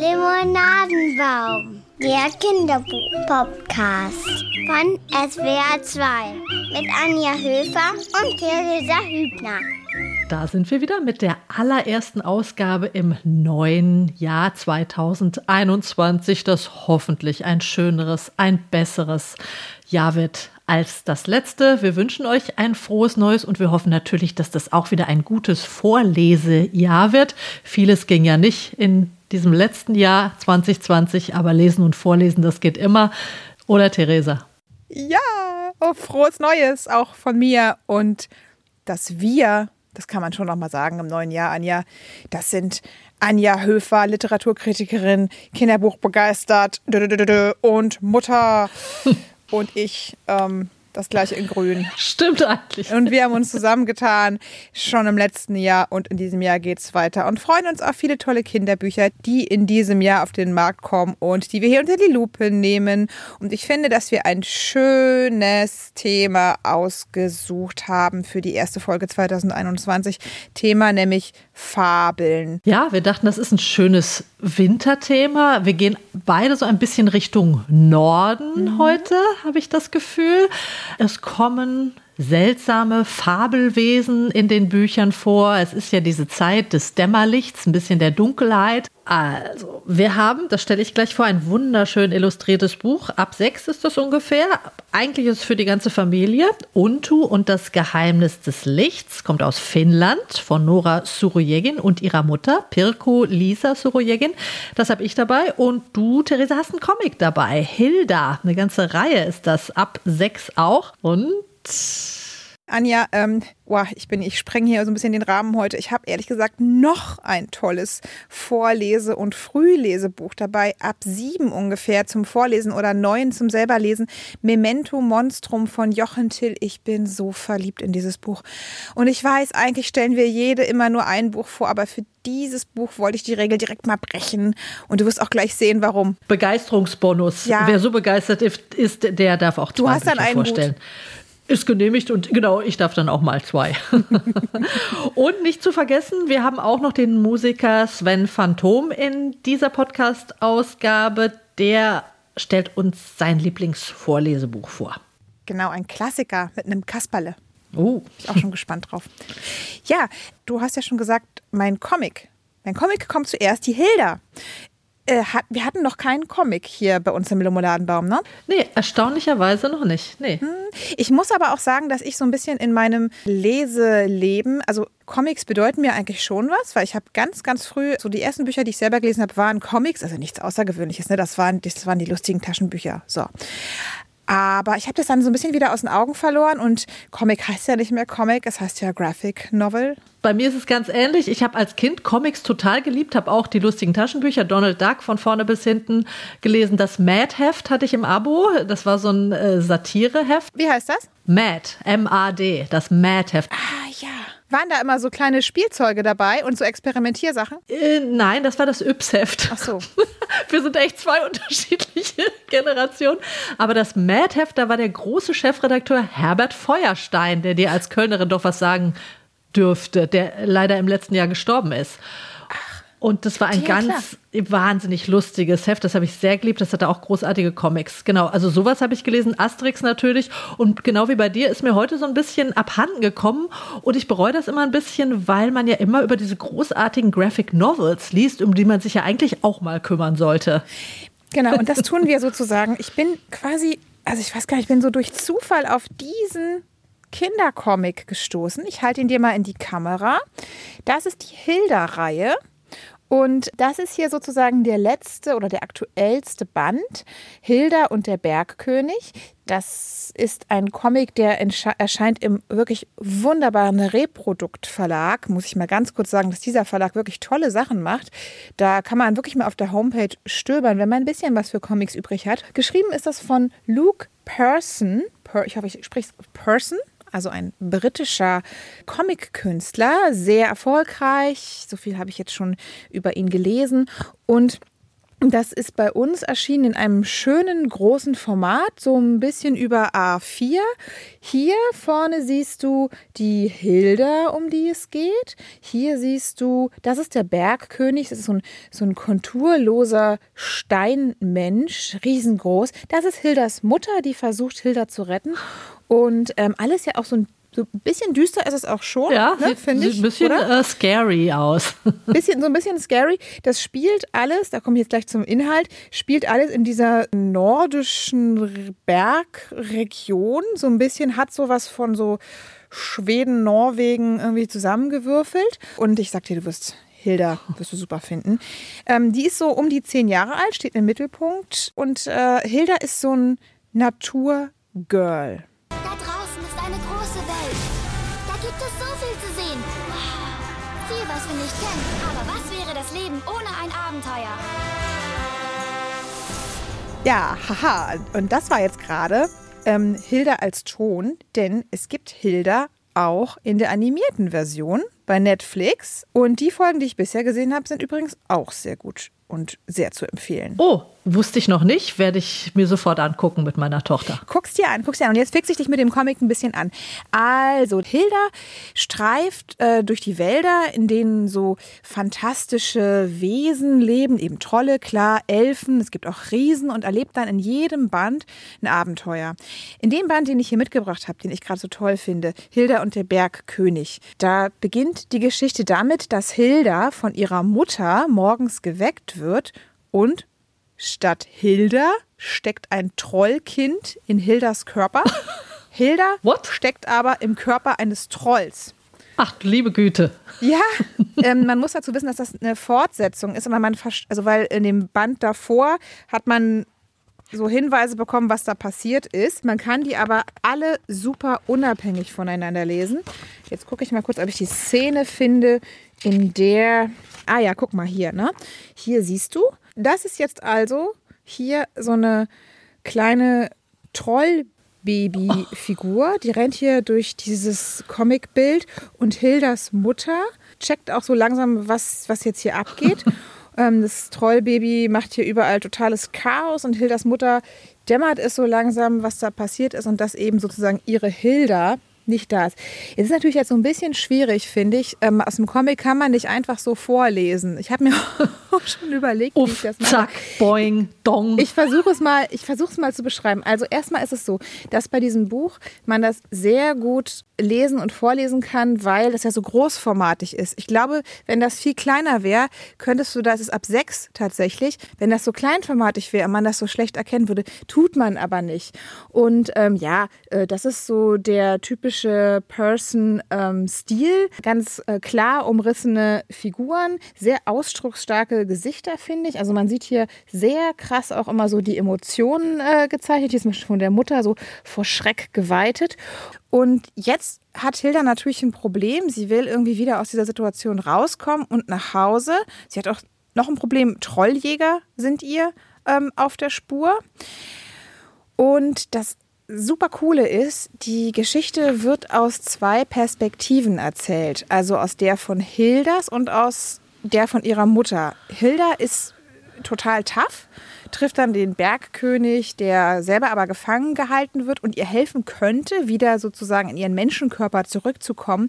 Limonadenbaum, der Kinderbuch-Podcast von SWR 2 mit Anja Höfer und Theresa Hübner. Da sind wir wieder mit der allerersten Ausgabe im neuen Jahr 2021, das hoffentlich ein schöneres, ein besseres Jahr wird als das letzte. Wir wünschen euch ein frohes Neues und wir hoffen natürlich, dass das auch wieder ein gutes Vorlesejahr wird. Vieles ging ja nicht in diesem letzten Jahr 2020, aber lesen und vorlesen, das geht immer. Oder Theresa? Ja, oh, frohes Neues auch von mir und das Wir das kann man schon noch mal sagen im neuen Jahr, Anja. Das sind Anja Höfer, Literaturkritikerin, Kinderbuch begeistert und Mutter. und ich, ähm, das gleiche in Grün. Stimmt eigentlich. Und wir haben uns zusammengetan, schon im letzten Jahr und in diesem Jahr geht es weiter und freuen uns auf viele tolle Kinderbücher, die in diesem Jahr auf den Markt kommen und die wir hier unter die Lupe nehmen. Und ich finde, dass wir ein schönes Thema ausgesucht haben für die erste Folge 2021. Thema nämlich Fabeln. Ja, wir dachten, das ist ein schönes Winterthema. Wir gehen beide so ein bisschen Richtung Norden mhm. heute, habe ich das Gefühl. Es kommen seltsame Fabelwesen in den Büchern vor. Es ist ja diese Zeit des Dämmerlichts, ein bisschen der Dunkelheit. Also, wir haben, das stelle ich gleich vor, ein wunderschön illustriertes Buch. Ab sechs ist das ungefähr. Eigentlich ist es für die ganze Familie. Untu und das Geheimnis des Lichts kommt aus Finnland von Nora Surojegin und ihrer Mutter, Pirko Lisa Surojegin. Das habe ich dabei. Und du, Theresa, hast einen Comic dabei. Hilda, eine ganze Reihe ist das. Ab sechs auch. Und Anja, ähm, boah, ich bin, ich sprenge hier so ein bisschen den Rahmen heute. Ich habe ehrlich gesagt noch ein tolles Vorlese- und Frühlesebuch dabei, ab sieben ungefähr zum Vorlesen oder neun zum selberlesen. Memento Monstrum von Jochen Till. Ich bin so verliebt in dieses Buch. Und ich weiß, eigentlich stellen wir jede immer nur ein Buch vor, aber für dieses Buch wollte ich die Regel direkt mal brechen. Und du wirst auch gleich sehen, warum. Begeisterungsbonus. Ja. Wer so begeistert ist, der darf auch zwei du hast Bücher dann einen vorstellen. Hut. Ist genehmigt und genau, ich darf dann auch mal zwei. und nicht zu vergessen, wir haben auch noch den Musiker Sven Phantom in dieser Podcast-Ausgabe. Der stellt uns sein Lieblingsvorlesebuch vor. Genau, ein Klassiker mit einem Kasperle. Oh. Bin ich auch schon gespannt drauf. Ja, du hast ja schon gesagt, mein Comic. Mein Comic kommt zuerst, die Hilda äh, hat, wir hatten noch keinen Comic hier bei uns im Limonadenbaum, ne? Nee, erstaunlicherweise noch nicht. Nee. Hm. Ich muss aber auch sagen, dass ich so ein bisschen in meinem Leseleben, also Comics bedeuten mir eigentlich schon was, weil ich habe ganz, ganz früh, so die ersten Bücher, die ich selber gelesen habe, waren Comics, also nichts Außergewöhnliches, ne? Das waren, das waren die lustigen Taschenbücher. So. Aber ich habe das dann so ein bisschen wieder aus den Augen verloren und Comic heißt ja nicht mehr Comic, es heißt ja Graphic Novel. Bei mir ist es ganz ähnlich. Ich habe als Kind Comics total geliebt, habe auch die lustigen Taschenbücher Donald Duck von vorne bis hinten gelesen. Das Mad-Heft hatte ich im Abo. Das war so ein äh, Satire-Heft. Wie heißt das? Mad, M-A-D, das Mad-Heft. Ah ja. Waren da immer so kleine Spielzeuge dabei und so Experimentiersachen? Äh, nein, das war das Yps-Heft. Ach so. Wir sind echt zwei unterschiedliche Generationen. Aber das Mad-Heft, da war der große Chefredakteur Herbert Feuerstein, der dir als Kölnerin doch was sagen dürfte, der leider im letzten Jahr gestorben ist. Und das war ein ja, ganz klar. wahnsinnig lustiges Heft. Das habe ich sehr geliebt. Das hatte auch großartige Comics. Genau, also sowas habe ich gelesen. Asterix natürlich. Und genau wie bei dir ist mir heute so ein bisschen abhanden gekommen. Und ich bereue das immer ein bisschen, weil man ja immer über diese großartigen Graphic Novels liest, um die man sich ja eigentlich auch mal kümmern sollte. Genau, und das tun wir sozusagen. Ich bin quasi, also ich weiß gar nicht, ich bin so durch Zufall auf diesen Kindercomic gestoßen. Ich halte ihn dir mal in die Kamera. Das ist die Hilda-Reihe. Und das ist hier sozusagen der letzte oder der aktuellste Band, Hilda und der Bergkönig. Das ist ein Comic, der erscheint im wirklich wunderbaren Reprodukt-Verlag. Muss ich mal ganz kurz sagen, dass dieser Verlag wirklich tolle Sachen macht. Da kann man wirklich mal auf der Homepage stöbern, wenn man ein bisschen was für Comics übrig hat. Geschrieben ist das von Luke Person. Ich hoffe, ich spreche es Person also ein britischer Comic-Künstler, sehr erfolgreich. So viel habe ich jetzt schon über ihn gelesen. Und Das ist bei uns erschienen in einem schönen großen Format, so ein bisschen über A4. Hier vorne siehst du die Hilda, um die es geht. Hier siehst du, das ist der Bergkönig. Das ist so ein, so ein konturloser Steinmensch, riesengroß. Das ist Hildas Mutter, die versucht, Hilda zu retten. Und ähm, alles ja auch so ein so ein bisschen düster ist es auch schon, ja, ne, finde ich. Ein bisschen äh, scary aus. bisschen, so ein bisschen scary. Das spielt alles, da komme ich jetzt gleich zum Inhalt, spielt alles in dieser nordischen Bergregion. So ein bisschen hat sowas von so Schweden, Norwegen irgendwie zusammengewürfelt. Und ich sag dir, du wirst Hilda wirst du super finden. Ähm, die ist so um die zehn Jahre alt, steht im Mittelpunkt. Und äh, Hilda ist so ein Naturgirl. Ja, haha. Und das war jetzt gerade ähm, Hilda als Ton, denn es gibt Hilda auch in der animierten Version bei Netflix. Und die Folgen, die ich bisher gesehen habe, sind übrigens auch sehr gut und sehr zu empfehlen. Oh, wusste ich noch nicht, werde ich mir sofort angucken mit meiner Tochter. Guck's dir an, guck's dir an. Und jetzt fixe ich dich mit dem Comic ein bisschen an. Also, Hilda streift äh, durch die Wälder, in denen so fantastische Wesen leben, eben Trolle, klar, Elfen, es gibt auch Riesen und erlebt dann in jedem Band ein Abenteuer. In dem Band, den ich hier mitgebracht habe, den ich gerade so toll finde, Hilda und der Bergkönig, da beginnt die Geschichte damit, dass Hilda von ihrer Mutter morgens geweckt wird und statt Hilda steckt ein Trollkind in Hildas Körper. Hilda What? steckt aber im Körper eines Trolls. Ach, liebe Güte. Ja, ähm, man muss dazu wissen, dass das eine Fortsetzung ist, aber man also weil in dem Band davor hat man so Hinweise bekommen, was da passiert ist. Man kann die aber alle super unabhängig voneinander lesen. Jetzt gucke ich mal kurz, ob ich die Szene finde, in der. Ah ja, guck mal hier, ne? Hier siehst du. Das ist jetzt also hier so eine kleine Trollbaby-Figur. Die rennt hier durch dieses Comicbild und Hildas Mutter checkt auch so langsam, was, was jetzt hier abgeht. Ähm, das Trollbaby macht hier überall totales Chaos und Hildas Mutter dämmert es so langsam, was da passiert ist und dass eben sozusagen ihre Hilda nicht da ist. Es ist natürlich jetzt so ein bisschen schwierig, finde ich. Ähm, aus dem Comic kann man nicht einfach so vorlesen. Ich habe mir auch schon überlegt, Uff, wie ich das mache. Zack, boing, dong. Ich versuche es mal, ich versuche es mal zu beschreiben. Also erstmal ist es so, dass bei diesem Buch man das sehr gut lesen und vorlesen kann, weil das ja so großformatig ist. Ich glaube, wenn das viel kleiner wäre, könntest du, das ist ab sechs tatsächlich, wenn das so kleinformatig wäre man das so schlecht erkennen würde, tut man aber nicht. Und ähm, ja, äh, das ist so der typische Person-Stil. Ähm, Ganz äh, klar umrissene Figuren, sehr ausdrucksstarke Gesichter, finde ich. Also man sieht hier sehr krass auch immer so die Emotionen äh, gezeichnet. Hier ist von der Mutter so vor Schreck geweitet. Und jetzt hat Hilda natürlich ein Problem. Sie will irgendwie wieder aus dieser Situation rauskommen und nach Hause. Sie hat auch noch ein Problem. Trolljäger sind ihr ähm, auf der Spur. Und das super coole ist, die Geschichte wird aus zwei Perspektiven erzählt. Also aus der von Hildas und aus der von ihrer Mutter. Hilda ist total tough trifft dann den Bergkönig, der selber aber gefangen gehalten wird und ihr helfen könnte, wieder sozusagen in ihren Menschenkörper zurückzukommen,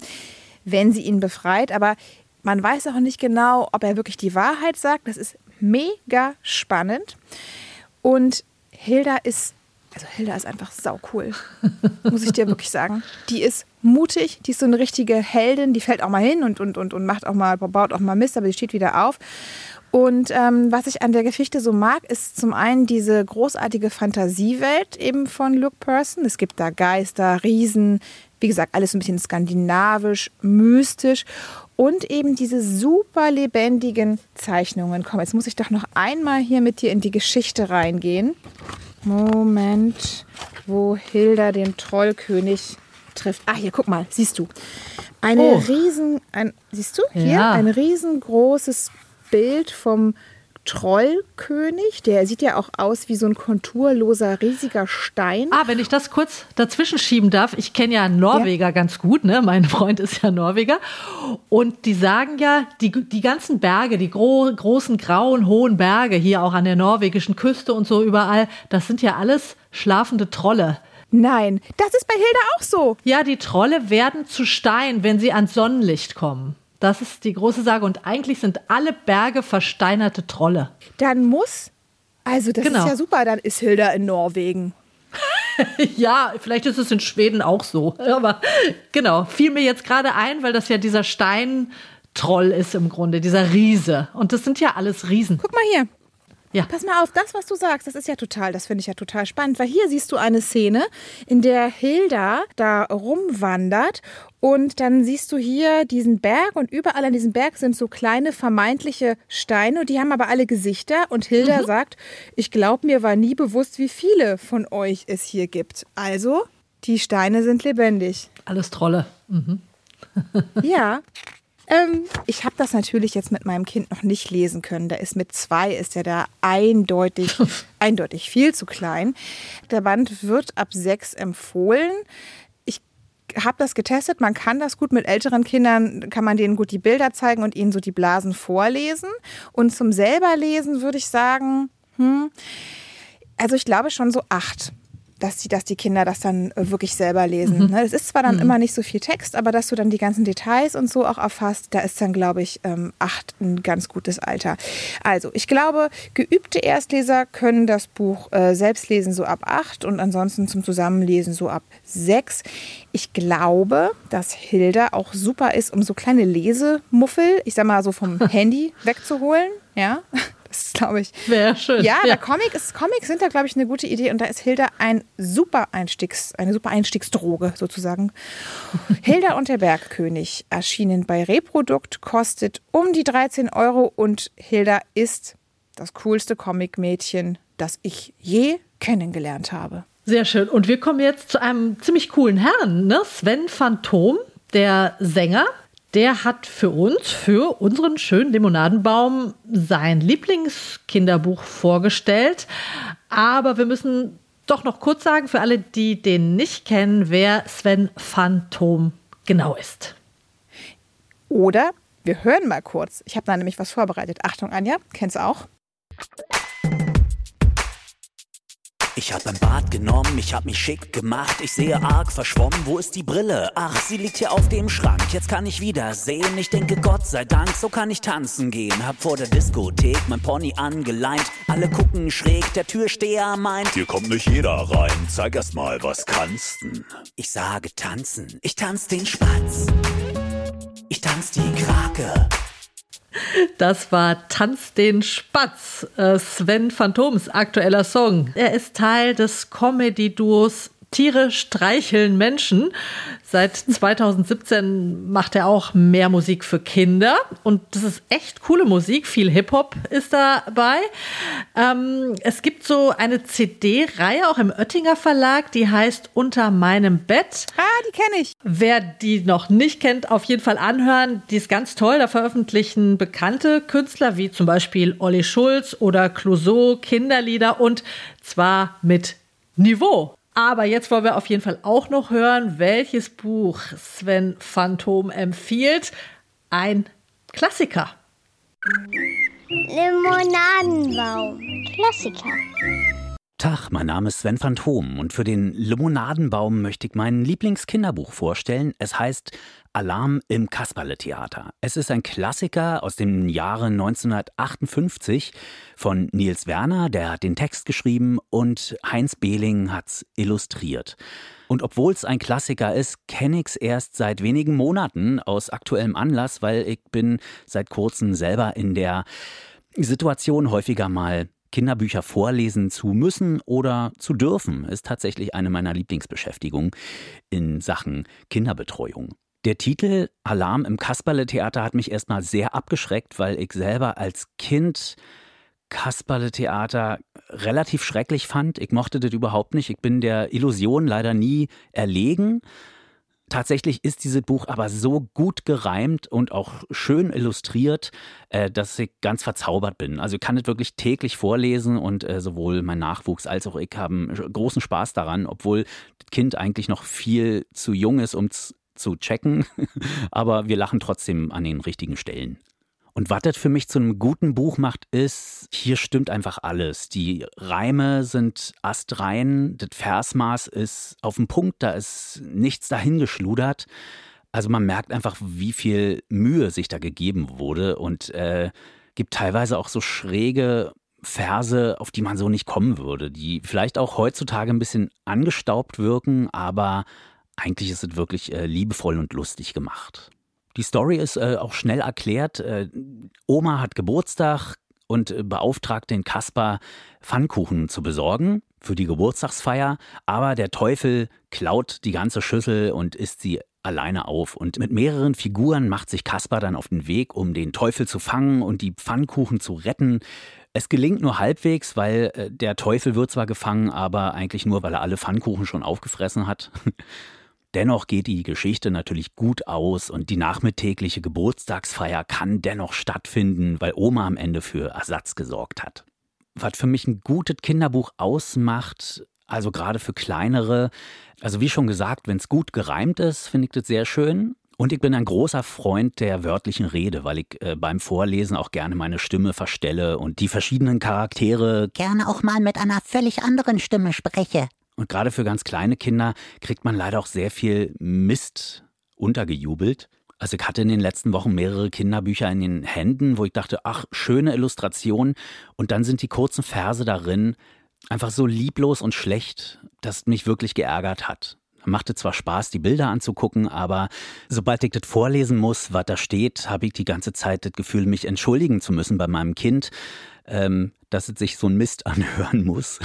wenn sie ihn befreit. Aber man weiß auch nicht genau, ob er wirklich die Wahrheit sagt. Das ist mega spannend. Und Hilda ist, also Hilda ist einfach sau cool, muss ich dir wirklich sagen. Die ist mutig, die ist so eine richtige Heldin, die fällt auch mal hin und, und, und, und macht auch mal, baut auch mal Mist, aber die steht wieder auf. Und ähm, was ich an der Geschichte so mag, ist zum einen diese großartige Fantasiewelt eben von Luke Person. Es gibt da Geister, Riesen, wie gesagt, alles ein bisschen skandinavisch, mystisch und eben diese super lebendigen Zeichnungen. Komm, jetzt muss ich doch noch einmal hier mit dir in die Geschichte reingehen. Moment, wo Hilda den Trollkönig trifft. Ah, hier, guck mal, siehst du. Eine oh. riesen, ein, siehst du hier? Ja. Ein riesengroßes Bild vom Trollkönig. Der sieht ja auch aus wie so ein konturloser, riesiger Stein. Ah, wenn ich das kurz dazwischen schieben darf, ich kenne ja Norweger ja. ganz gut, ne? Mein Freund ist ja Norweger. Und die sagen ja, die, die ganzen Berge, die gro großen, grauen, hohen Berge hier auch an der norwegischen Küste und so überall, das sind ja alles schlafende Trolle. Nein, das ist bei Hilda auch so. Ja, die Trolle werden zu Stein, wenn sie ans Sonnenlicht kommen. Das ist die große Sage. Und eigentlich sind alle Berge versteinerte Trolle. Dann muss, also das genau. ist ja super, dann ist Hilda in Norwegen. ja, vielleicht ist es in Schweden auch so. Aber genau, fiel mir jetzt gerade ein, weil das ja dieser Steintroll ist im Grunde, dieser Riese. Und das sind ja alles Riesen. Guck mal hier. Ja. Pass mal auf, das, was du sagst, das ist ja total, das finde ich ja total spannend, weil hier siehst du eine Szene, in der Hilda da rumwandert und dann siehst du hier diesen Berg und überall an diesem Berg sind so kleine vermeintliche Steine und die haben aber alle Gesichter und Hilda mhm. sagt, ich glaube, mir war nie bewusst, wie viele von euch es hier gibt. Also, die Steine sind lebendig. Alles Trolle. Mhm. ja, ähm, ich habe das natürlich jetzt mit meinem Kind noch nicht lesen können. Da ist mit zwei, ist er da eindeutig, eindeutig viel zu klein. Der Band wird ab sechs empfohlen Ich habe das getestet. Man kann das gut mit älteren Kindern, kann man denen gut die Bilder zeigen und ihnen so die Blasen vorlesen. Und zum selber lesen würde ich sagen, hm, also ich glaube schon so acht dass die, dass die Kinder das dann äh, wirklich selber lesen. Mhm. Es ist zwar dann mhm. immer nicht so viel Text, aber dass du dann die ganzen Details und so auch erfasst, da ist dann, glaube ich, ähm, acht ein ganz gutes Alter. Also, ich glaube, geübte Erstleser können das Buch äh, selbst lesen so ab acht und ansonsten zum Zusammenlesen so ab sechs. Ich glaube, dass Hilda auch super ist, um so kleine Lesemuffel, ich sag mal so vom Handy wegzuholen. Ja, das ist, glaube ich. Wäre schön. Ja, ja. Comic ist, Comics sind da, glaube ich, eine gute Idee. Und da ist Hilda ein super Einstiegs, eine super Einstiegsdroge sozusagen. Hilda und der Bergkönig erschienen bei Reprodukt, kostet um die 13 Euro und Hilda ist das coolste Comic-Mädchen, das ich je kennengelernt habe. Sehr schön. Und wir kommen jetzt zu einem ziemlich coolen Herrn, ne? Sven Phantom, der Sänger, der hat für uns, für unseren schönen Limonadenbaum, sein Lieblingskinderbuch vorgestellt. Aber wir müssen doch noch kurz sagen, für alle, die den nicht kennen, wer Sven Phantom genau ist. Oder wir hören mal kurz. Ich habe da nämlich was vorbereitet. Achtung, Anja, kennst du auch? Ich hab ein Bad genommen, ich hab mich schick gemacht. Ich sehe arg verschwommen, wo ist die Brille? Ach, sie liegt hier auf dem Schrank. Jetzt kann ich wieder sehen. Ich denke, Gott sei Dank, so kann ich tanzen gehen. Hab vor der Diskothek mein Pony angeleint. Alle gucken schräg, der Türsteher meint. Hier kommt nicht jeder rein. Zeig erst mal, was kannst denn? Ich sage tanzen. Ich tanz den Spatz. Ich tanz die Krake. Das war Tanz den Spatz, äh, Sven Phantoms aktueller Song. Er ist Teil des Comedy-Duos Tiere streicheln Menschen. Seit 2017 macht er auch mehr Musik für Kinder und das ist echt coole Musik. Viel Hip-Hop ist dabei. Ähm, es gibt so eine CD-Reihe auch im Oettinger Verlag, die heißt Unter meinem Bett. Ah, die kenne ich. Wer die noch nicht kennt, auf jeden Fall anhören. Die ist ganz toll. Da veröffentlichen bekannte Künstler wie zum Beispiel Olli Schulz oder Clouseau Kinderlieder und zwar mit Niveau. Aber jetzt wollen wir auf jeden Fall auch noch hören, welches Buch Sven Phantom empfiehlt. Ein Klassiker. Limonadenbaum. Klassiker. Tag, mein Name ist Sven Phantom und für den Limonadenbaum möchte ich mein Lieblingskinderbuch vorstellen. Es heißt Alarm im Kasperle-Theater. Es ist ein Klassiker aus dem Jahre 1958 von Nils Werner, der hat den Text geschrieben und Heinz Behling hat's illustriert. Und obwohl es ein Klassiker ist, kenne ich es erst seit wenigen Monaten aus aktuellem Anlass, weil ich bin seit kurzem selber in der Situation häufiger mal Kinderbücher vorlesen zu müssen oder zu dürfen, ist tatsächlich eine meiner Lieblingsbeschäftigungen in Sachen Kinderbetreuung. Der Titel Alarm im Kasperle-Theater hat mich erstmal sehr abgeschreckt, weil ich selber als Kind Kasperle-Theater relativ schrecklich fand. Ich mochte das überhaupt nicht. Ich bin der Illusion leider nie erlegen. Tatsächlich ist dieses Buch aber so gut gereimt und auch schön illustriert, äh, dass ich ganz verzaubert bin. Also ich kann es wirklich täglich vorlesen und äh, sowohl mein Nachwuchs als auch ich haben großen Spaß daran, obwohl das Kind eigentlich noch viel zu jung ist, um zu checken. aber wir lachen trotzdem an den richtigen Stellen. Und was das für mich zu einem guten Buch macht, ist, hier stimmt einfach alles. Die Reime sind astrein, das Versmaß ist auf dem Punkt, da ist nichts dahingeschludert. Also man merkt einfach, wie viel Mühe sich da gegeben wurde und äh, gibt teilweise auch so schräge Verse, auf die man so nicht kommen würde, die vielleicht auch heutzutage ein bisschen angestaubt wirken, aber eigentlich ist es wirklich äh, liebevoll und lustig gemacht. Die Story ist äh, auch schnell erklärt. Äh, Oma hat Geburtstag und äh, beauftragt den Kasper, Pfannkuchen zu besorgen für die Geburtstagsfeier. Aber der Teufel klaut die ganze Schüssel und isst sie alleine auf. Und mit mehreren Figuren macht sich Kasper dann auf den Weg, um den Teufel zu fangen und die Pfannkuchen zu retten. Es gelingt nur halbwegs, weil äh, der Teufel wird zwar gefangen, aber eigentlich nur, weil er alle Pfannkuchen schon aufgefressen hat. Dennoch geht die Geschichte natürlich gut aus und die nachmittägliche Geburtstagsfeier kann dennoch stattfinden, weil Oma am Ende für Ersatz gesorgt hat. Was für mich ein gutes Kinderbuch ausmacht, also gerade für kleinere, also wie schon gesagt, wenn es gut gereimt ist, finde ich das sehr schön. Und ich bin ein großer Freund der wörtlichen Rede, weil ich äh, beim Vorlesen auch gerne meine Stimme verstelle und die verschiedenen Charaktere gerne auch mal mit einer völlig anderen Stimme spreche. Und gerade für ganz kleine Kinder kriegt man leider auch sehr viel Mist untergejubelt. Also ich hatte in den letzten Wochen mehrere Kinderbücher in den Händen, wo ich dachte, ach, schöne Illustration. Und dann sind die kurzen Verse darin einfach so lieblos und schlecht, dass mich wirklich geärgert hat. Machte zwar Spaß, die Bilder anzugucken, aber sobald ich das vorlesen muss, was da steht, habe ich die ganze Zeit das Gefühl, mich entschuldigen zu müssen bei meinem Kind, ähm, dass es sich so ein Mist anhören muss.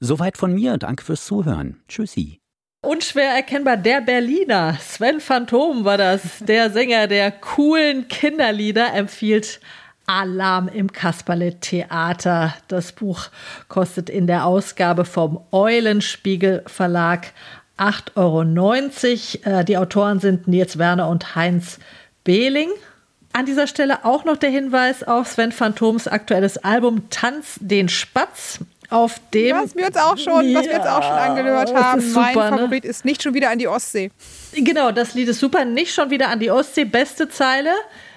Soweit von mir. Danke fürs Zuhören. Tschüssi. Unschwer erkennbar der Berliner. Sven Phantom war das. Der Sänger der coolen Kinderlieder empfiehlt Alarm im Kasperle-Theater. Das Buch kostet in der Ausgabe vom Eulenspiegel Verlag 8,90 Euro. Äh, die Autoren sind Nils Werner und Heinz Behling. An dieser Stelle auch noch der Hinweis auf Sven Phantoms aktuelles Album Tanz den Spatz auf dem. Was wir uns auch schon, ja, was wir jetzt auch schon angehört haben. Super, mein ne? Favorit ne? ist nicht schon wieder an die Ostsee. Genau, das Lied ist super. Nicht schon wieder an die Ostsee. Beste Zeile.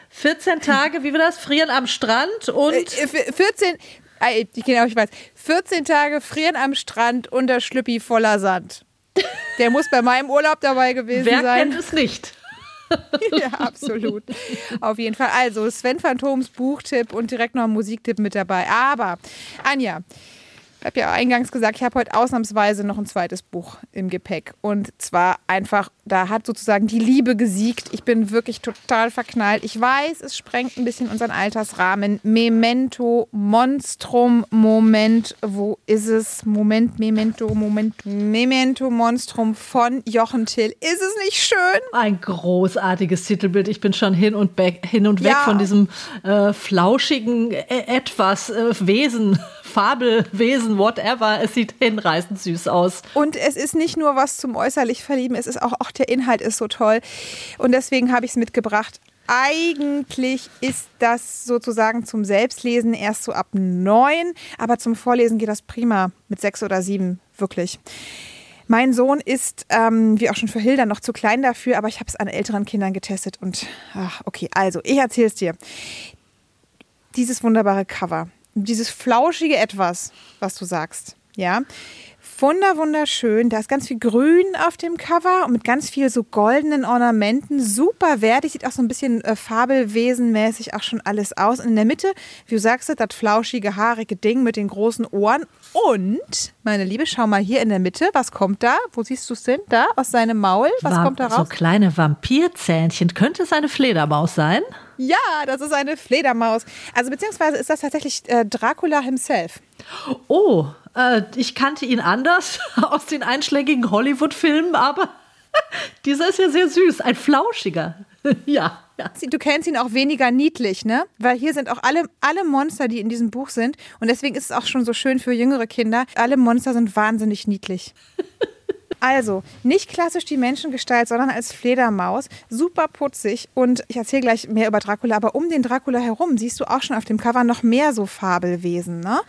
14 Tage, wie wir das? Frieren am Strand und. 14. Äh, genau, ich weiß. 14 Tage frieren am Strand unter Schlüppi voller Sand. Der muss bei meinem Urlaub dabei gewesen Wer sein. Wer kennt es nicht? ja, absolut. Auf jeden Fall. Also, Sven Phantoms Buchtipp und direkt noch ein Musiktipp mit dabei. Aber, Anja, habe ja eingangs gesagt, ich habe heute ausnahmsweise noch ein zweites Buch im Gepäck. Und zwar einfach, da hat sozusagen die Liebe gesiegt. Ich bin wirklich total verknallt. Ich weiß, es sprengt ein bisschen unseren Altersrahmen. Memento, Monstrum, Moment, wo ist es? Moment, Memento, Moment, Memento, Monstrum von Jochen Till. Ist es nicht schön? Ein großartiges Titelbild. Ich bin schon hin und, hin und weg ja. von diesem äh, flauschigen äh, etwas äh, Wesen Fabelwesen, whatever. Es sieht hinreißend süß aus. Und es ist nicht nur was zum äußerlich verlieben, es ist auch, auch der Inhalt ist so toll. Und deswegen habe ich es mitgebracht. Eigentlich ist das sozusagen zum Selbstlesen erst so ab neun, aber zum Vorlesen geht das prima mit sechs oder sieben, wirklich. Mein Sohn ist, ähm, wie auch schon für Hilda, noch zu klein dafür, aber ich habe es an älteren Kindern getestet und ach, okay, also ich erzähle es dir. Dieses wunderbare Cover dieses flauschige Etwas, was du sagst, ja. Wunder, wunderschön. Da ist ganz viel Grün auf dem Cover und mit ganz viel so goldenen Ornamenten. Super wertig. Sieht auch so ein bisschen äh, fabelwesenmäßig auch schon alles aus. Und in der Mitte, wie du sagst, das flauschige, haarige Ding mit den großen Ohren. Und, meine Liebe, schau mal hier in der Mitte. Was kommt da? Wo siehst du es denn? Da, aus seinem Maul. Was War, kommt da raus? So kleine Vampirzähnchen. Könnte es eine Fledermaus sein? Ja, das ist eine Fledermaus. Also beziehungsweise ist das tatsächlich äh, Dracula himself. Oh, äh, ich kannte ihn anders aus den einschlägigen Hollywood-Filmen, aber dieser ist ja sehr süß, ein flauschiger. ja. Ja. Du kennst ihn auch weniger niedlich, ne? Weil hier sind auch alle, alle Monster, die in diesem Buch sind. Und deswegen ist es auch schon so schön für jüngere Kinder. Alle Monster sind wahnsinnig niedlich. Also, nicht klassisch die Menschengestalt, sondern als Fledermaus. Super putzig. Und ich erzähle gleich mehr über Dracula, aber um den Dracula herum siehst du auch schon auf dem Cover noch mehr so Fabelwesen. Ne?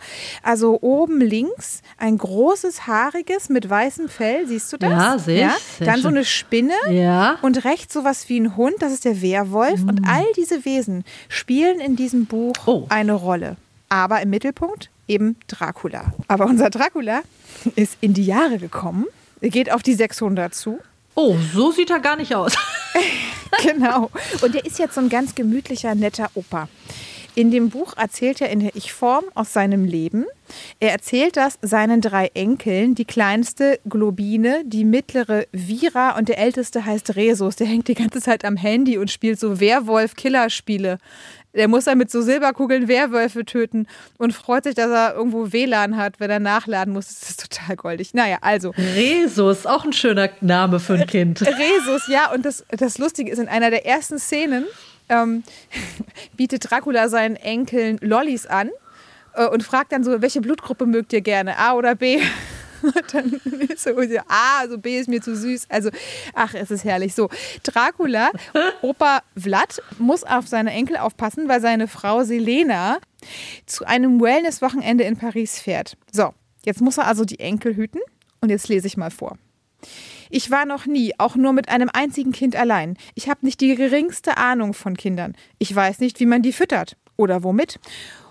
Also oben links ein großes, haariges mit weißem Fell, siehst du das? Ja, sehe ich. Sehr Dann so eine Spinne. Ja. Und rechts sowas wie ein Hund, das ist der Werwolf. Und all diese Wesen spielen in diesem Buch Oh. eine Rolle. Aber im Mittelpunkt eben Dracula. Aber unser Dracula ist in die Jahre gekommen. Er geht auf die 600 zu. Oh, so sieht er gar nicht aus. Genau. Und der ist jetzt so ein ganz gemütlicher, netter Opa. In dem Buch erzählt er in der Ich-Form aus seinem Leben. Er erzählt das seinen drei Enkeln. Die kleinste Globine, die mittlere Vira und der älteste heißt Resus. Der hängt die ganze Zeit am Handy und spielt so Werwolf-Killerspiele. Der muss dann mit so Silberkugeln Werwölfe töten und freut sich, dass er irgendwo WLAN hat, wenn er nachladen muss. Das ist total goldig. Naja, also. Resus, auch ein schöner Name für ein Kind. Resus, ja, und das, das Lustige ist, in einer der ersten Szenen ähm, bietet Dracula seinen Enkeln Lollis an äh, und fragt dann so, welche Blutgruppe mögt ihr gerne, A oder B? Und dann ist so, so, A, also B ist mir zu süß. Also, ach, es ist herrlich. So, Dracula, Opa Vlad, muss auf seine Enkel aufpassen, weil seine Frau Selena zu einem Wellness-Wochenende in Paris fährt. So, jetzt muss er also die Enkel hüten. Und jetzt lese ich mal vor. Ich war noch nie, auch nur mit einem einzigen Kind allein. Ich habe nicht die geringste Ahnung von Kindern. Ich weiß nicht, wie man die füttert oder womit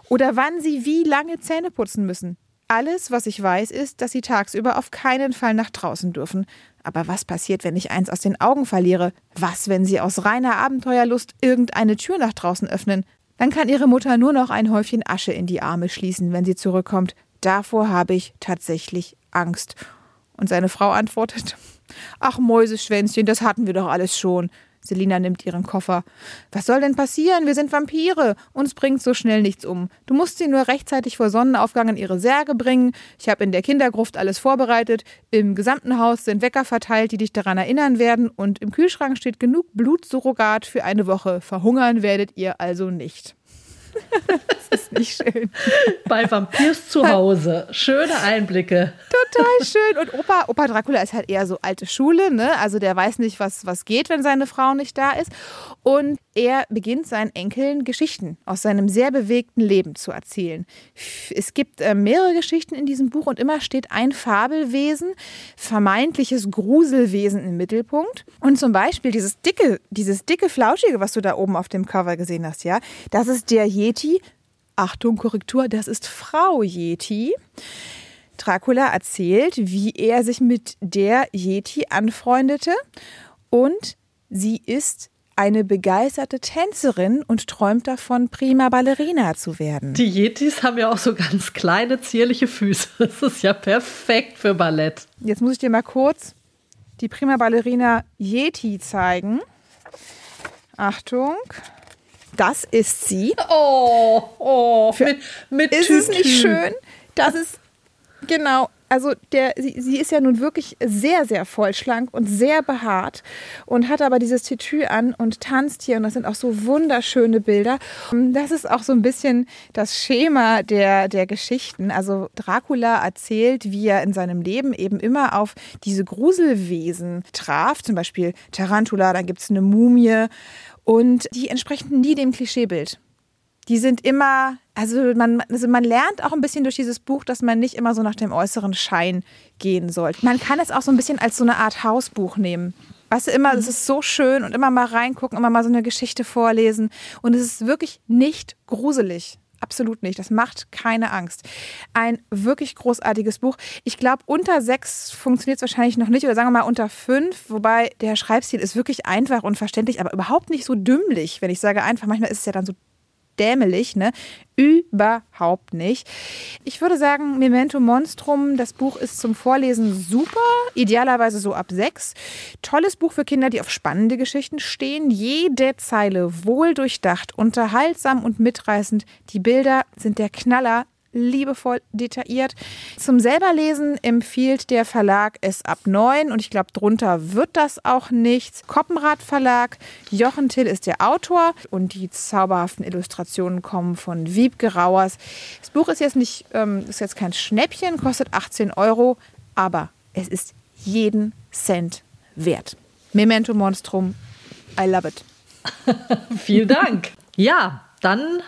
oder wann sie wie lange Zähne putzen müssen. Alles, was ich weiß, ist, dass sie tagsüber auf keinen Fall nach draußen dürfen. Aber was passiert, wenn ich eins aus den Augen verliere? Was, wenn sie aus reiner Abenteuerlust irgendeine Tür nach draußen öffnen? Dann kann ihre Mutter nur noch ein Häufchen Asche in die Arme schließen, wenn sie zurückkommt. Davor habe ich tatsächlich Angst. Und seine Frau antwortet: Ach, Mäuseschwänzchen, das hatten wir doch alles schon. Selina nimmt ihren Koffer. Was soll denn passieren? Wir sind Vampire. Uns bringt so schnell nichts um. Du musst sie nur rechtzeitig vor Sonnenaufgang in ihre Särge bringen. Ich habe in der Kindergruft alles vorbereitet. Im gesamten Haus sind Wecker verteilt, die dich daran erinnern werden. Und im Kühlschrank steht genug Blutsurrogat für eine Woche. Verhungern werdet ihr also nicht. das ist nicht schön. Bei Vampirs zu Hause. Schöne Einblicke. Total schön. Und Opa, Opa Dracula ist halt eher so alte Schule, ne? Also der weiß nicht, was, was geht, wenn seine Frau nicht da ist. Und er beginnt seinen Enkeln Geschichten aus seinem sehr bewegten Leben zu erzählen. Es gibt äh, mehrere Geschichten in diesem Buch und immer steht ein Fabelwesen, vermeintliches Gruselwesen im Mittelpunkt. Und zum Beispiel dieses dicke, dieses dicke Flauschige, was du da oben auf dem Cover gesehen hast, ja, das ist der Yeti. Achtung, Korrektur, das ist Frau Yeti. Dracula erzählt, wie er sich mit der Yeti anfreundete und sie ist eine begeisterte Tänzerin und träumt davon, prima Ballerina zu werden. Die Yetis haben ja auch so ganz kleine, zierliche Füße. Das ist ja perfekt für Ballett. Jetzt muss ich dir mal kurz die prima Ballerina Yeti zeigen. Achtung. Das ist sie. Oh, oh, mit, mit Ist es Tütü. nicht schön? Das ist genau. Also der, sie, sie ist ja nun wirklich sehr, sehr vollschlank und sehr behaart und hat aber dieses Tütü an und tanzt hier und das sind auch so wunderschöne Bilder. Und Das ist auch so ein bisschen das Schema der, der Geschichten. Also Dracula erzählt, wie er in seinem Leben eben immer auf diese Gruselwesen traf, zum Beispiel Tarantula, dann gibt es eine Mumie und die entsprechen nie dem Klischeebild. Die sind immer, also man, also man lernt auch ein bisschen durch dieses Buch, dass man nicht immer so nach dem äußeren Schein gehen sollte. Man kann es auch so ein bisschen als so eine Art Hausbuch nehmen. Weißt du, immer, es ist so schön und immer mal reingucken, immer mal so eine Geschichte vorlesen. Und es ist wirklich nicht gruselig. Absolut nicht. Das macht keine Angst. Ein wirklich großartiges Buch. Ich glaube, unter sechs funktioniert es wahrscheinlich noch nicht oder sagen wir mal unter fünf, wobei der Schreibstil ist wirklich einfach und verständlich, aber überhaupt nicht so dümmlich, wenn ich sage einfach. Manchmal ist es ja dann so dämlich, ne? Überhaupt nicht. Ich würde sagen, Memento Monstrum, das Buch ist zum Vorlesen super, idealerweise so ab sechs. Tolles Buch für Kinder, die auf spannende Geschichten stehen. Jede Zeile wohl durchdacht, unterhaltsam und mitreißend. Die Bilder sind der Knaller liebevoll detailliert. Zum selberlesen empfiehlt der Verlag es ab neun und ich glaube, drunter wird das auch nichts. Koppenrad Verlag, Jochen Till ist der Autor und die zauberhaften Illustrationen kommen von Wiebke Rauers. Das Buch ist jetzt nicht, ähm, ist jetzt kein Schnäppchen, kostet 18 Euro, aber es ist jeden Cent wert. Memento Monstrum, I love it. Vielen Dank. Ja, dann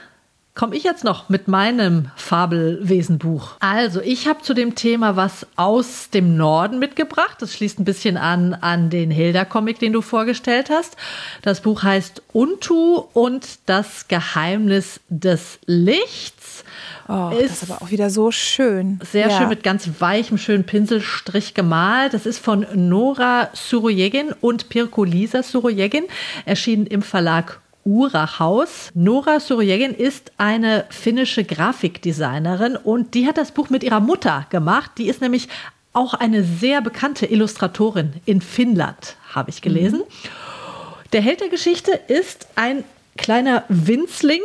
komme ich jetzt noch mit meinem Fabelwesenbuch. Also, ich habe zu dem Thema was aus dem Norden mitgebracht. Das schließt ein bisschen an an den Hilda-Comic, den du vorgestellt hast. Das Buch heißt Untu und das Geheimnis des Lichts. Oh, ist das ist aber auch wieder so schön. Sehr ja. schön mit ganz weichem, schönen Pinselstrich gemalt. Das ist von Nora Surojegin und Pirko Lisa Surojegin, erschienen im Verlag Urachhaus. Nora Surjegin ist eine finnische Grafikdesignerin und die hat das Buch mit ihrer Mutter gemacht. Die ist nämlich auch eine sehr bekannte Illustratorin in Finnland, habe ich gelesen. Mhm. Der Held der Geschichte ist ein kleiner Winzling.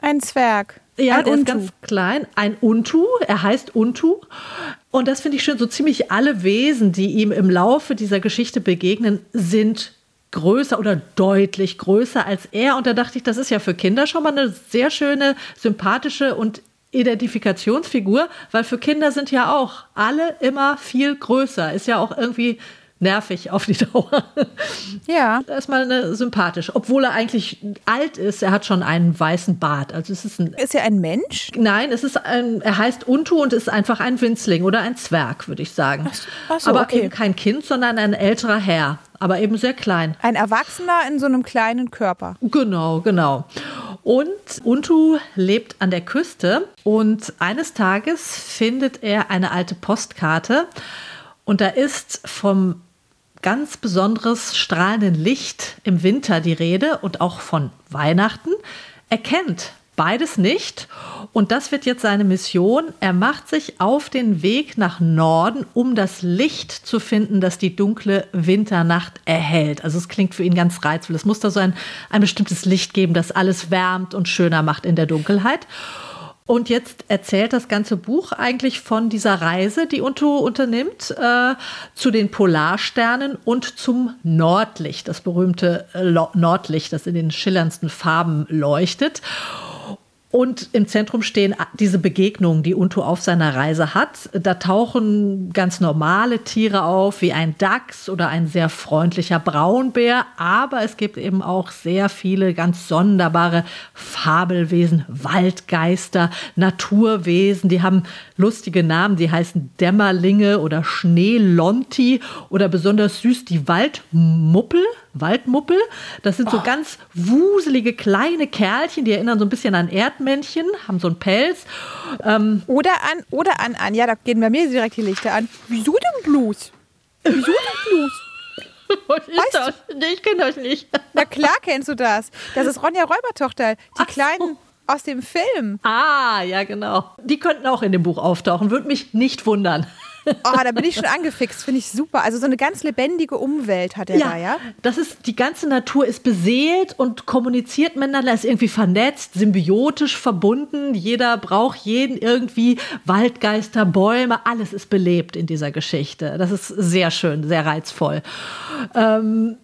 Ein Zwerg. Ja, ein der Untu. ist ganz klein. Ein Untu. Er heißt Untu. Und das finde ich schön. So ziemlich alle Wesen, die ihm im Laufe dieser Geschichte begegnen, sind größer oder deutlich größer als er. Und da dachte ich, das ist ja für Kinder schon mal eine sehr schöne, sympathische und Identifikationsfigur, weil für Kinder sind ja auch alle immer viel größer. Ist ja auch irgendwie nervig auf die Dauer. Ja. Erstmal eine sympathisch, obwohl er eigentlich alt ist. Er hat schon einen weißen Bart. Also es ist ein. Ist er ein Mensch? Nein, es ist ein. Er heißt Untu und ist einfach ein Winzling oder ein Zwerg, würde ich sagen. Ach, ach so, Aber okay. eben kein Kind, sondern ein älterer Herr. Aber eben sehr klein. Ein Erwachsener in so einem kleinen Körper. Genau, genau. Und Untu lebt an der Küste und eines Tages findet er eine alte Postkarte und da ist vom ganz besonderes strahlenden Licht im Winter die Rede und auch von Weihnachten. Er kennt beides nicht und das wird jetzt seine Mission. Er macht sich auf den Weg nach Norden, um das Licht zu finden, das die dunkle Winternacht erhält. Also es klingt für ihn ganz reizvoll. Es muss da so ein, ein bestimmtes Licht geben, das alles wärmt und schöner macht in der Dunkelheit. Und jetzt erzählt das ganze Buch eigentlich von dieser Reise, die Unto unternimmt, äh, zu den Polarsternen und zum Nordlicht, das berühmte Nordlicht, das in den schillerndsten Farben leuchtet. Und im Zentrum stehen diese Begegnungen, die Unto auf seiner Reise hat. Da tauchen ganz normale Tiere auf, wie ein Dachs oder ein sehr freundlicher Braunbär. Aber es gibt eben auch sehr viele ganz sonderbare Fabelwesen, Waldgeister, Naturwesen. Die haben lustige Namen. Die heißen Dämmerlinge oder Schneelonti oder besonders süß die Waldmuppel. Waldmuppel. Das sind so oh. ganz wuselige kleine Kerlchen, die erinnern so ein bisschen an Erdmännchen, haben so einen Pelz. Ähm oder an, oder an, an, ja, da gehen bei mir direkt die Lichter an. Wieso denn Blues? Wieso denn Blues? Was ist weißt das? Nee, ich kenne das nicht. Na klar kennst du das. Das ist Ronja Räubertochter, die Ach kleinen. Aus dem Film. Ah, ja, genau. Die könnten auch in dem Buch auftauchen. Würde mich nicht wundern. Oh, da bin ich schon angefixt, finde ich super. Also so eine ganz lebendige Umwelt hat er ja, da, ja? Das ist, die ganze Natur ist beseelt und kommuniziert miteinander, ist irgendwie vernetzt, symbiotisch verbunden. Jeder braucht jeden irgendwie. Waldgeister, Bäume, alles ist belebt in dieser Geschichte. Das ist sehr schön, sehr reizvoll. Ähm,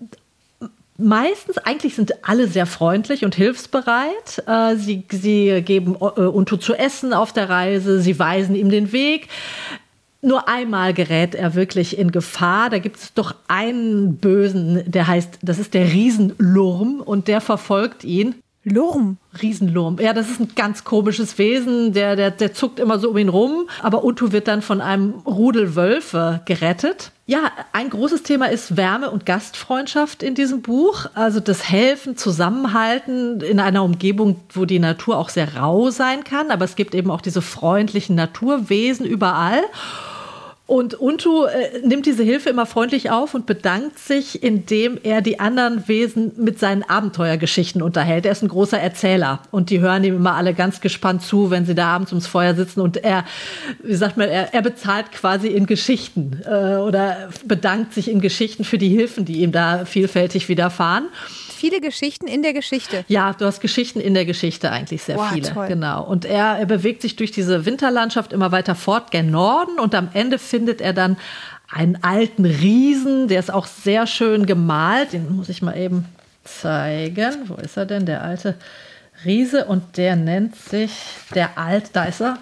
Meistens, eigentlich sind alle sehr freundlich und hilfsbereit. Äh, sie, sie geben äh, Unto zu essen auf der Reise, sie weisen ihm den Weg. Nur einmal gerät er wirklich in Gefahr. Da gibt es doch einen Bösen, der heißt, das ist der Riesenlurm und der verfolgt ihn. Lurm. Riesenlurm. Ja, das ist ein ganz komisches Wesen, der, der, der zuckt immer so um ihn rum. Aber Utu wird dann von einem Rudel Wölfe gerettet. Ja, ein großes Thema ist Wärme und Gastfreundschaft in diesem Buch. Also das Helfen, Zusammenhalten in einer Umgebung, wo die Natur auch sehr rau sein kann. Aber es gibt eben auch diese freundlichen Naturwesen überall. Und Untu äh, nimmt diese Hilfe immer freundlich auf und bedankt sich, indem er die anderen Wesen mit seinen Abenteuergeschichten unterhält. Er ist ein großer Erzähler und die hören ihm immer alle ganz gespannt zu, wenn sie da abends ums Feuer sitzen. Und er, wie sagt man, er, er bezahlt quasi in Geschichten äh, oder bedankt sich in Geschichten für die Hilfen, die ihm da vielfältig widerfahren viele Geschichten in der Geschichte. Ja, du hast Geschichten in der Geschichte eigentlich sehr Boah, viele. Toll. Genau. Und er, er bewegt sich durch diese Winterlandschaft immer weiter fort, gen Norden und am Ende findet er dann einen alten Riesen, der ist auch sehr schön gemalt. Den muss ich mal eben zeigen. Wo ist er denn, der alte Riese? Und der nennt sich der Alt, da ist er.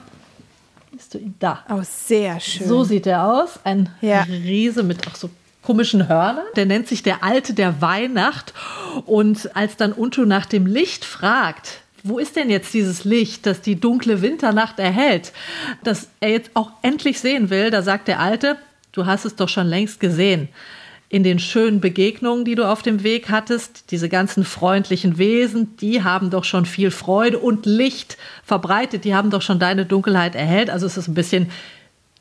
Siehst du ihn da? Oh, sehr schön. So sieht er aus. Ein Ja. Riese mit auch so komischen Hörnern. Der nennt sich der Alte der Weihnacht. Und als dann Untu nach dem Licht fragt, wo ist denn jetzt dieses Licht, das die dunkle Winternacht erhält, das er jetzt auch endlich sehen will, da sagt der Alte, du hast es doch schon längst gesehen. In den schönen Begegnungen, die du auf dem Weg hattest, diese ganzen freundlichen Wesen, die haben doch schon viel Freude und Licht verbreitet, die haben doch schon deine Dunkelheit erhellt. Also es ist ein bisschen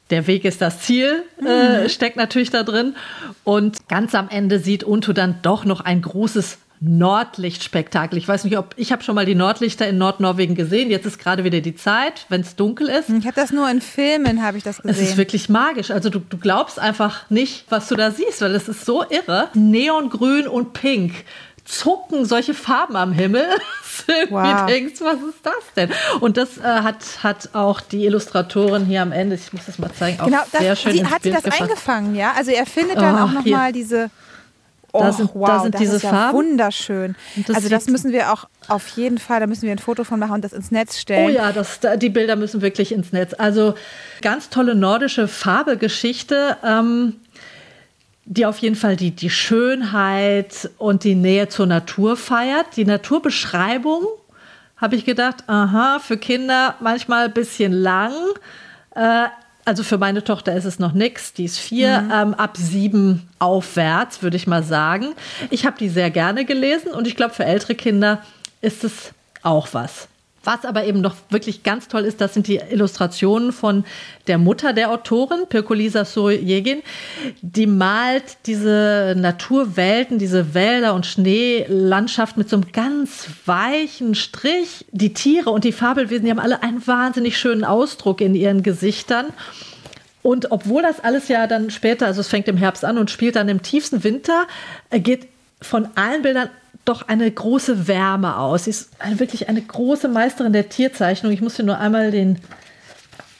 der Weg ist das Ziel, äh, steckt natürlich da drin. Und ganz am Ende sieht Unto dann doch noch ein großes Nordlichtspektakel. Ich weiß nicht, ob ich habe schon mal die Nordlichter in Nordnorwegen gesehen. Jetzt ist gerade wieder die Zeit, wenn es dunkel ist. Ich habe das nur in Filmen, habe ich das Es gesehen. ist wirklich magisch. Also du, du glaubst einfach nicht, was du da siehst, weil es ist so irre. Neongrün und Pink zucken solche Farben am Himmel. dass du Wow. denkst, was ist das denn? Und das äh, hat, hat auch die Illustratorin hier am Ende, ich muss das mal zeigen, auch genau, das, sehr schön sie, hat sie Bild das gefasst. eingefangen, ja? Also er findet dann Oh, auch nochmal diese. Oh, Da sind- da wow, sind das diese ist ja Farben. wunderschön. Und das also das müssen wir auch auf jeden Fall, da müssen wir ein Foto von machen und das ins Netz stellen. Oh ja, das, da- die Bilder müssen wirklich ins Netz. Also ganz tolle nordische Fabelgeschichte, ähm, die auf jeden Fall die, die Schönheit und die Nähe zur Natur feiert. Die Naturbeschreibung habe ich gedacht, aha, für Kinder manchmal ein bisschen lang. Äh, also für meine Tochter ist es noch nichts, die ist vier, ähm, ab sieben aufwärts, würde ich mal sagen. Ich habe die sehr gerne gelesen und ich glaube, für ältere Kinder ist es auch was. Was aber eben noch wirklich ganz toll ist, das sind die Illustrationen von der Mutter der Autorin, Pirkolisa Sojegin. Die malt diese Naturwelten, diese Wälder und Schneelandschaft mit so einem ganz weichen Strich. Die Tiere und die Fabelwesen, die haben alle einen wahnsinnig schönen Ausdruck in ihren Gesichtern. Und obwohl das alles ja dann später, also es fängt im Herbst an und spielt dann im tiefsten Winter, geht von allen Bildern doch eine große Wärme aus. Sie ist eine, wirklich eine große Meisterin der Tierzeichnung. Ich muss dir nur einmal den,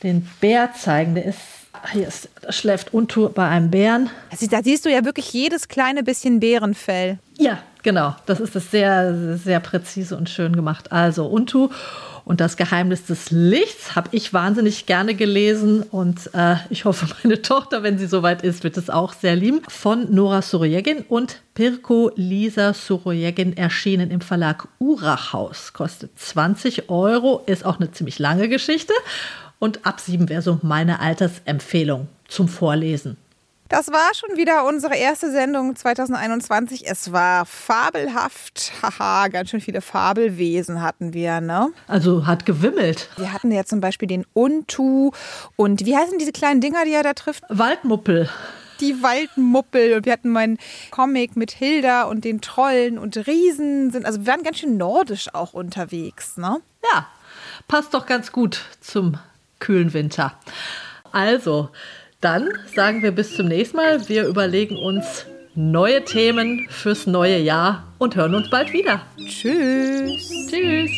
den Bär zeigen. Der ist, hier ist, da schläft Untu bei einem Bären. Also, da siehst du ja wirklich jedes kleine bisschen Bärenfell. Ja, genau. Das ist das sehr, sehr präzise und schön gemacht. Also Untu und das Geheimnis des Lichts habe ich wahnsinnig gerne gelesen und äh, ich hoffe, meine Tochter, wenn sie soweit ist, wird es auch sehr lieben. Von Nora Surojegin und Pirko Lisa Surojegin erschienen im Verlag Urachhaus. Kostet 20 Euro, ist auch eine ziemlich lange Geschichte und ab sieben wäre so meine Altersempfehlung zum Vorlesen. Das war schon wieder unsere erste Sendung 2021. Es war fabelhaft. Haha, ganz schön viele Fabelwesen hatten wir, ne? Also hat gewimmelt. Wir hatten ja zum Beispiel den Untu und wie heißen diese kleinen Dinger, die er da trifft? Waldmuppel. Die Waldmuppel. Und wir hatten meinen Comic mit Hilda und den Trollen und Riesen. Sind, also wir waren ganz schön nordisch auch unterwegs, ne? Ja, passt doch ganz gut zum kühlen Winter. Also, dann sagen wir bis zum nächsten Mal. Wir überlegen uns neue Themen fürs neue Jahr und hören uns bald wieder. Tschüss. Tschüss.